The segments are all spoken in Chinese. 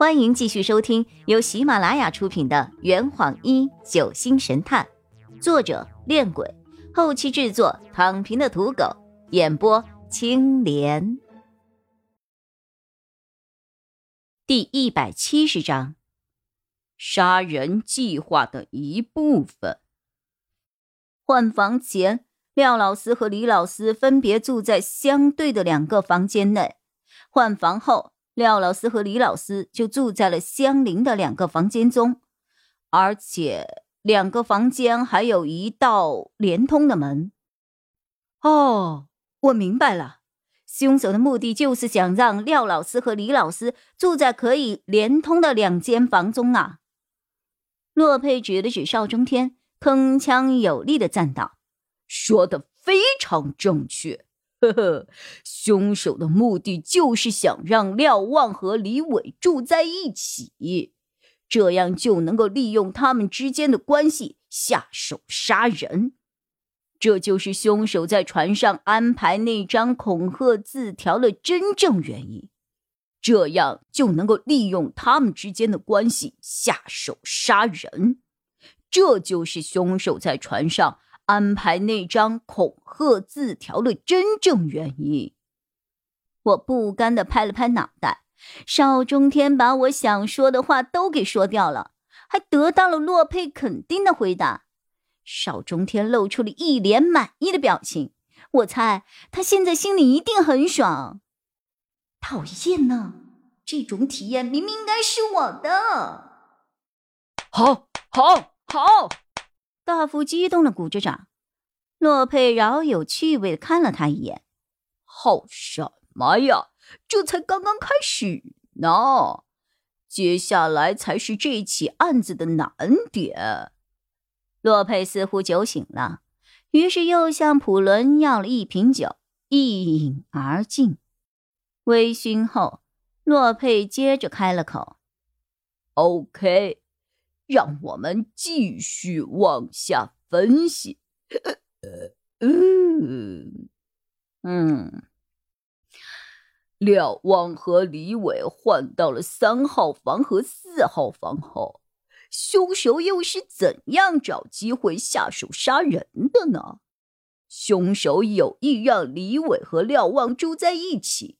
欢迎继续收听由喜马拉雅出品的《圆谎一九星神探》，作者：恋鬼，后期制作：躺平的土狗，演播：青莲。第一百七十章，杀人计划的一部分。换房前，廖老师和李老师分别住在相对的两个房间内。换房后。廖老师和李老师就住在了相邻的两个房间中，而且两个房间还有一道连通的门。哦，我明白了，凶手的目的就是想让廖老师和李老师住在可以连通的两间房中啊。洛佩指了指邵中天，铿锵有力的赞道：“说的非常正确。”呵呵，凶手的目的就是想让廖望和李伟住在一起，这样就能够利用他们之间的关系下手杀人。这就是凶手在船上安排那张恐吓字条的真正原因，这样就能够利用他们之间的关系下手杀人。这就是凶手在船上。安排那张恐吓字条的真正原因，我不甘的拍了拍脑袋。邵中天把我想说的话都给说掉了，还得到了洛佩肯定的回答。邵中天露出了一脸满意的表情，我猜他现在心里一定很爽。讨厌呢，这种体验明明应该是我的。好，好，好。大夫激动的鼓着掌，洛佩饶有趣味的看了他一眼：“好什么呀？这才刚刚开始呢，接下来才是这起案子的难点。”洛佩似乎酒醒了，于是又向普伦要了一瓶酒，一饮而尽。微醺后，洛佩接着开了口：“OK。”让我们继续往下分析。嗯嗯，廖望和李伟换到了三号房和四号房后，凶手又是怎样找机会下手杀人的呢？凶手有意让李伟和廖望住在一起，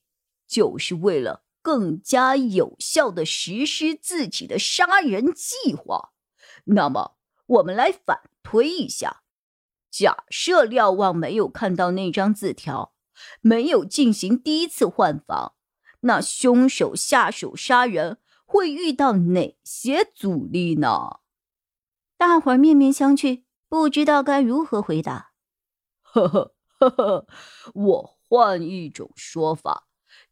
就是为了。更加有效的实施自己的杀人计划。那么，我们来反推一下：假设廖望没有看到那张字条，没有进行第一次换房，那凶手下手杀人会遇到哪些阻力呢？大伙儿面面相觑，不知道该如何回答。呵呵呵呵，我换一种说法：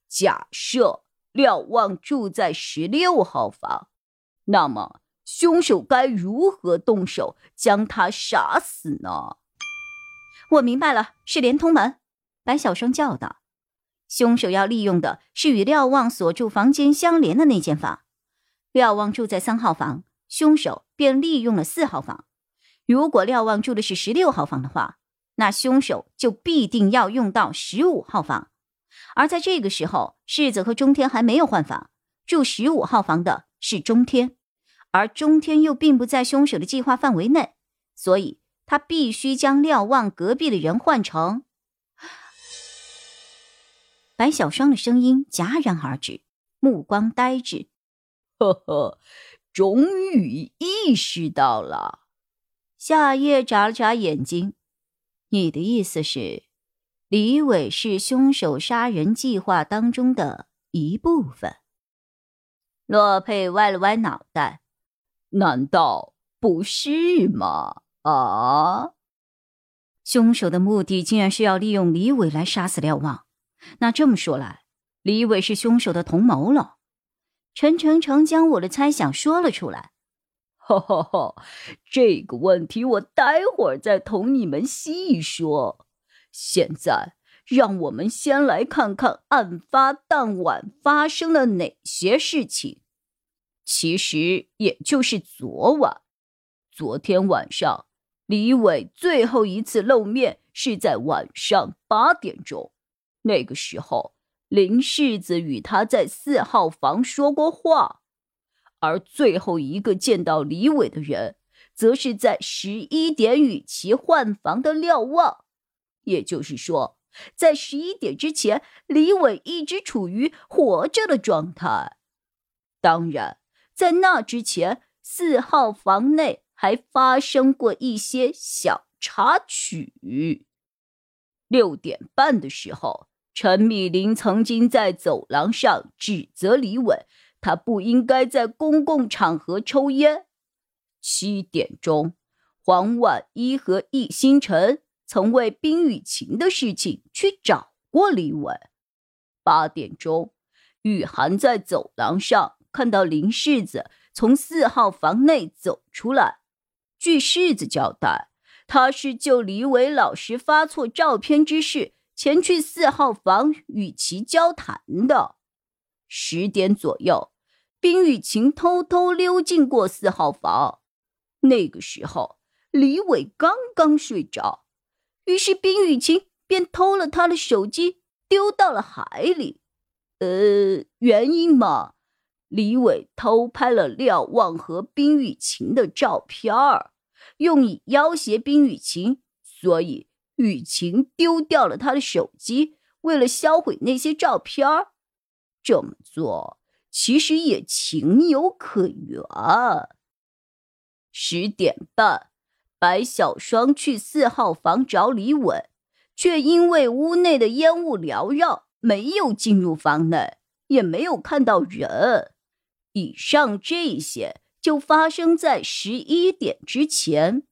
假设。廖望住在十六号房，那么凶手该如何动手将他杀死呢？我明白了，是连通门。白小生叫道：“凶手要利用的是与廖望所住房间相连的那间房。廖望住在三号房，凶手便利用了四号房。如果廖望住的是十六号房的话，那凶手就必定要用到十五号房。”而在这个时候，世子和中天还没有换房，住十五号房的是中天，而中天又并不在凶手的计划范围内，所以他必须将廖望隔壁的人换成。白小双的声音戛然而止，目光呆滞。呵呵，终于意识到了。夏夜眨了眨眼睛，你的意思是？李伟是凶手杀人计划当中的一部分。洛佩歪了歪脑袋，难道不是吗？啊！凶手的目的竟然是要利用李伟来杀死廖望。那这么说来，李伟是凶手的同谋了。陈诚诚将我的猜想说了出来。哈哈哈，这个问题我待会儿再同你们细说。现在，让我们先来看看案发当晚发生了哪些事情。其实也就是昨晚。昨天晚上，李伟最后一次露面是在晚上八点钟。那个时候，林世子与他在四号房说过话。而最后一个见到李伟的人，则是在十一点与其换房的廖望。也就是说，在十一点之前，李伟一直处于活着的状态。当然，在那之前，四号房内还发生过一些小插曲。六点半的时候，陈米林曾经在走廊上指责李伟，他不应该在公共场合抽烟。七点钟，黄婉一和易星辰曾为冰雨晴的事情去找过李伟。八点钟，雨涵在走廊上。看到林世子从四号房内走出来，据世子交代，他是就李伟老师发错照片之事前去四号房与其交谈的。十点左右，冰雨晴偷偷溜进过四号房，那个时候李伟刚刚睡着，于是冰雨晴便偷了他的手机丢到了海里。呃，原因嘛。李伟偷拍了廖望和冰雨晴的照片儿，用以要挟冰雨晴，所以雨晴丢掉了他的手机，为了销毁那些照片儿。这么做其实也情有可原。十点半，白小双去四号房找李伟，却因为屋内的烟雾缭绕，没有进入房内，也没有看到人。以上这些就发生在十一点之前。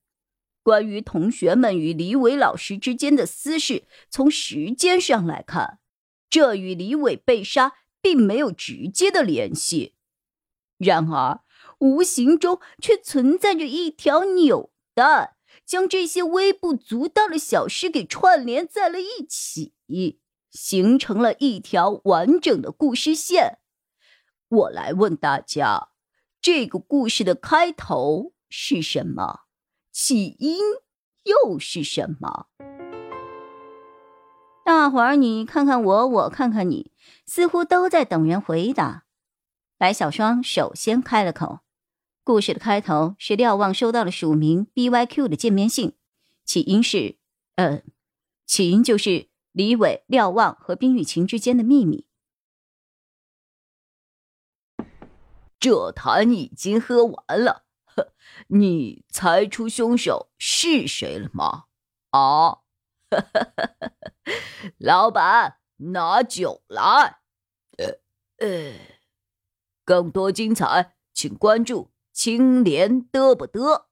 关于同学们与李伟老师之间的私事，从时间上来看，这与李伟被杀并没有直接的联系。然而，无形中却存在着一条纽但，将这些微不足道的小事给串联在了一起，形成了一条完整的故事线。我来问大家，这个故事的开头是什么？起因又是什么？大伙儿，你看看我，我看看你，似乎都在等人回答。白小双首先开了口：“故事的开头是廖望收到了署名 BYQ 的见面信，起因是……呃，起因就是李伟、廖望和冰雨晴之间的秘密。”这坛已经喝完了，呵，你猜出凶手是谁了吗？啊，老板，拿酒来。呃呃，更多精彩，请关注青莲得不得。